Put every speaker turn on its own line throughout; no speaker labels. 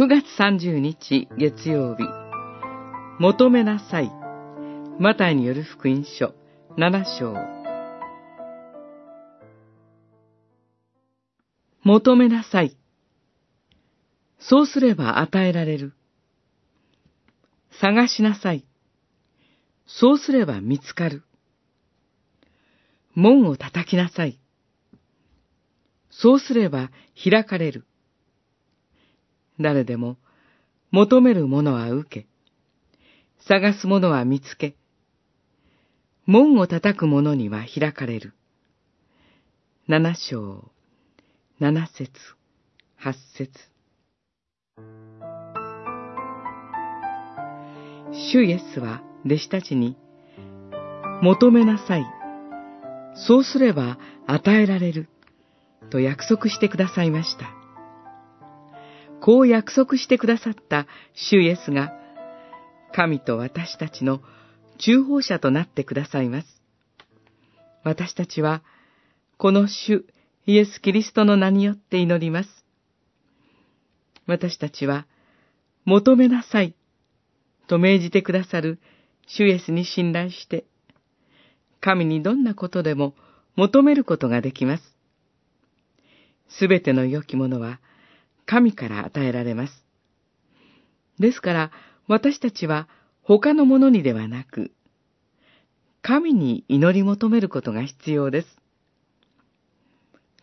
9月30日月曜日、求めなさい。マタイによる福音書7章。求めなさい。そうすれば与えられる。探しなさい。そうすれば見つかる。門を叩きなさい。そうすれば開かれる。誰でも求めるものは受け、探すものは見つけ、門を叩く者には開かれる。七章、七節、八節。主イエスは弟子たちに、求めなさい。そうすれば与えられる。と約束してくださいました。こう約束してくださった主イエスが、神と私たちの中保者となってくださいます。私たちは、この主イエス・キリストの名によって祈ります。私たちは、求めなさい、と命じてくださる主イエスに信頼して、神にどんなことでも求めることができます。すべての良きものは神から与えられます。ですから、私たちは他のものにではなく、神に祈り求めることが必要です。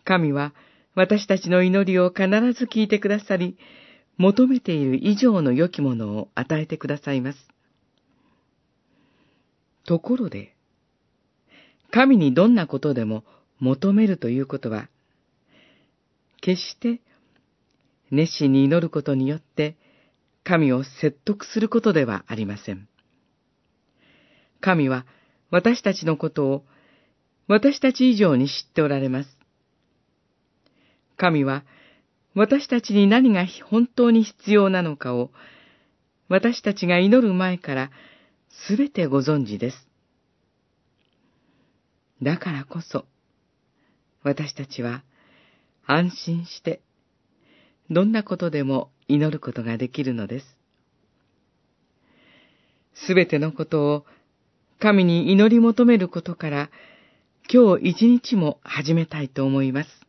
神は私たちの祈りを必ず聞いてくださり、求めている以上の良きものを与えてくださいます。ところで、神にどんなことでも求めるということは、決して熱心に祈ることによって神を説得することではありません。神は私たちのことを私たち以上に知っておられます。神は私たちに何が本当に必要なのかを私たちが祈る前からすべてご存知です。だからこそ私たちは安心してどんなことでも祈ることができるのです。すべてのことを神に祈り求めることから、今日一日も始めたいと思います。